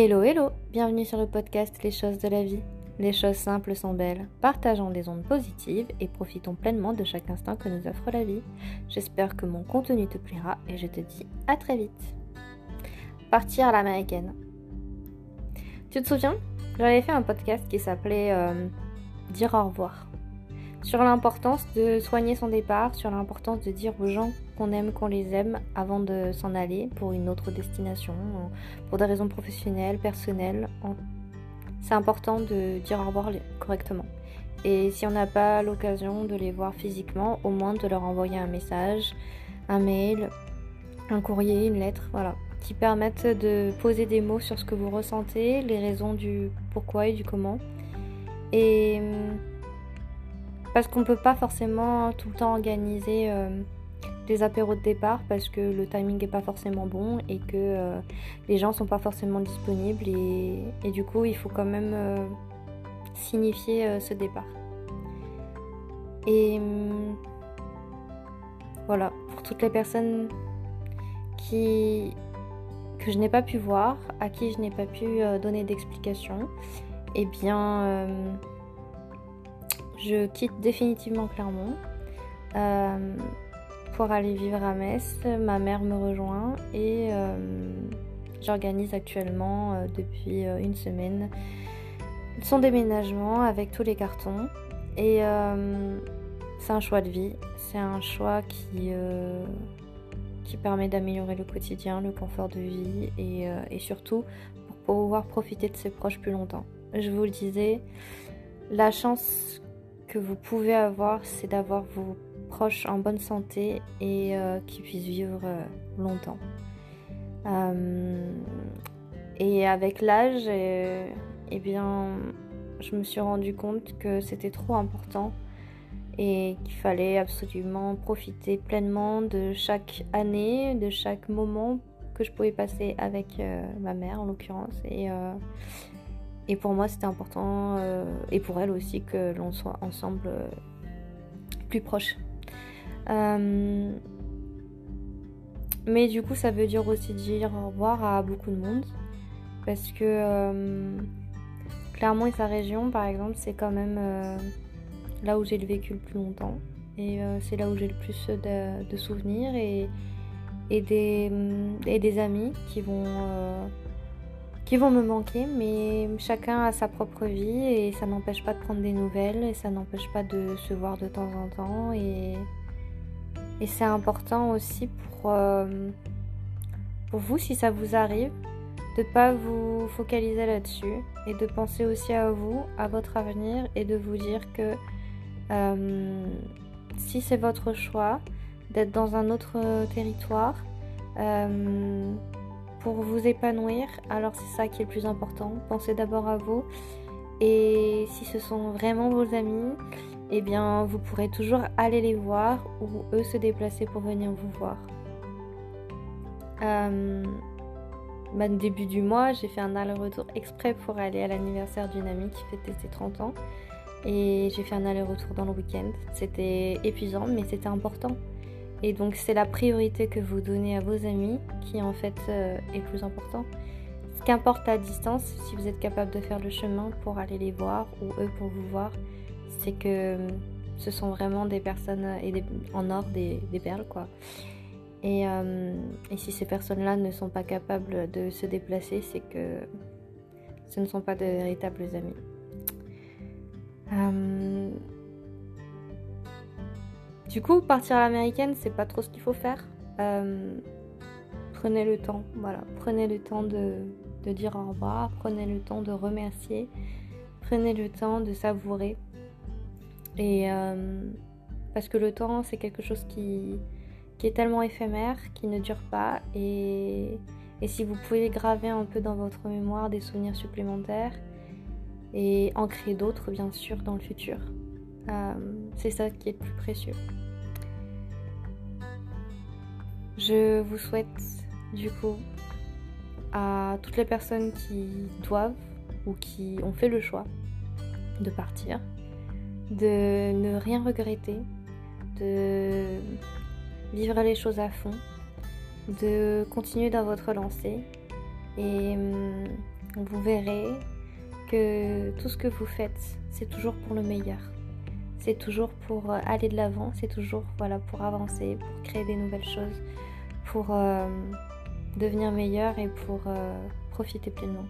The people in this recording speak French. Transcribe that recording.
Hello hello, bienvenue sur le podcast Les choses de la vie. Les choses simples sont belles, partageons des ondes positives et profitons pleinement de chaque instant que nous offre la vie. J'espère que mon contenu te plaira et je te dis à très vite. Partir à l'américaine. Tu te souviens? J'avais fait un podcast qui s'appelait euh, Dire au revoir sur l'importance de soigner son départ, sur l'importance de dire aux gens qu'on aime, qu'on les aime avant de s'en aller pour une autre destination, pour des raisons professionnelles, personnelles. C'est important de dire au revoir correctement. Et si on n'a pas l'occasion de les voir physiquement, au moins de leur envoyer un message, un mail, un courrier, une lettre, voilà, qui permettent de poser des mots sur ce que vous ressentez, les raisons du pourquoi et du comment. Et parce qu'on ne peut pas forcément tout le temps organiser euh, des apéros de départ parce que le timing n'est pas forcément bon et que euh, les gens sont pas forcément disponibles et, du coup il faut quand même euh, signifier ce départ. Et hum, voilà, pour toutes les personnes qui que je n'ai pas pu voir, à qui je n'ai pas pu donner d'explication, eh bien je quitte définitivement Clermont euh, pour aller vivre à Metz. Ma mère me rejoint et euh, j'organise actuellement euh, depuis une semaine son déménagement avec tous les cartons. Et c'est un choix de vie, c'est un choix qui, permet d'améliorer le quotidien, le confort de vie et surtout pour pouvoir profiter de ses proches plus longtemps. Je vous le disais, la chance que vous pouvez avoir, c'est d'avoir vos proches en bonne santé et euh, qui puissent vivre euh, longtemps. Euh, et avec l'âge, eh bien, je me suis rendu compte que c'était trop important et qu'il fallait absolument profiter pleinement de chaque année, de chaque moment que je pouvais passer avec ma mère en l'occurrence. Et, et pour moi, c'était important, euh, et pour elle aussi, que l'on soit ensemble euh, plus proches. Euh, mais du coup, ça veut dire aussi dire au revoir à beaucoup de monde. Parce que Clermont et sa région, par exemple, c'est quand même là où j'ai vécu le plus longtemps. Et c'est là où j'ai le plus de, souvenirs et, et, des, et des amis qui vont qui vont me manquer, mais chacun a sa propre vie et ça n'empêche pas de prendre des nouvelles et ça n'empêche pas de se voir de temps en temps et, et c'est important aussi pour, euh, pour vous si ça vous arrive de ne pas vous focaliser là-dessus et de penser aussi à vous, à votre avenir et de vous dire que euh, si c'est votre choix d'être dans un autre territoire, euh, pour vous épanouir, alors c'est ça qui est le plus important. Pensez d'abord à vous. Et si ce sont vraiment vos amis, eh bien vous pourrez toujours aller les voir ou eux se déplacer pour venir vous voir. Euh, bah, début du mois, j'ai fait un aller-retour exprès pour aller à l'anniversaire d'une amie qui fêtait ses 30 ans. Et j'ai fait un aller-retour dans le week-end. C'était épuisant, mais c'était important. Et donc c'est la priorité que vous donnez à vos amis qui en fait euh, est plus important. Ce qu'importe la distance, si vous êtes capable de faire le chemin pour aller les voir ou eux pour vous voir, c'est que euh, ce sont vraiment des personnes et en or des, perles quoi. Et, euh, et si ces personnes-là ne sont pas capables de se déplacer, c'est que ce ne sont pas de véritables amis. Du coup, partir à l'américaine, c'est pas trop ce qu'il faut faire. Euh, prenez le temps, voilà. Prenez le temps de, dire au revoir, prenez le temps de remercier, prenez le temps de savourer. Et euh, parce que le temps, c'est quelque chose qui, est tellement éphémère, qui ne dure pas. Et, et si vous pouvez graver un peu dans votre mémoire des souvenirs supplémentaires et en créer d'autres, bien sûr, dans le futur. Euh, c'est ça qui est le plus précieux. Je vous souhaite du coup à toutes les personnes qui doivent ou qui ont fait le choix de partir, de ne rien regretter, de vivre les choses à fond, de continuer dans votre lancée et, vous verrez que tout ce que vous faites, c'est toujours pour le meilleur. C'est toujours pour euh, aller de l'avant, c'est toujours voilà, pour avancer, pour créer des nouvelles choses, pour euh, devenir meilleur et pour euh, profiter pleinement.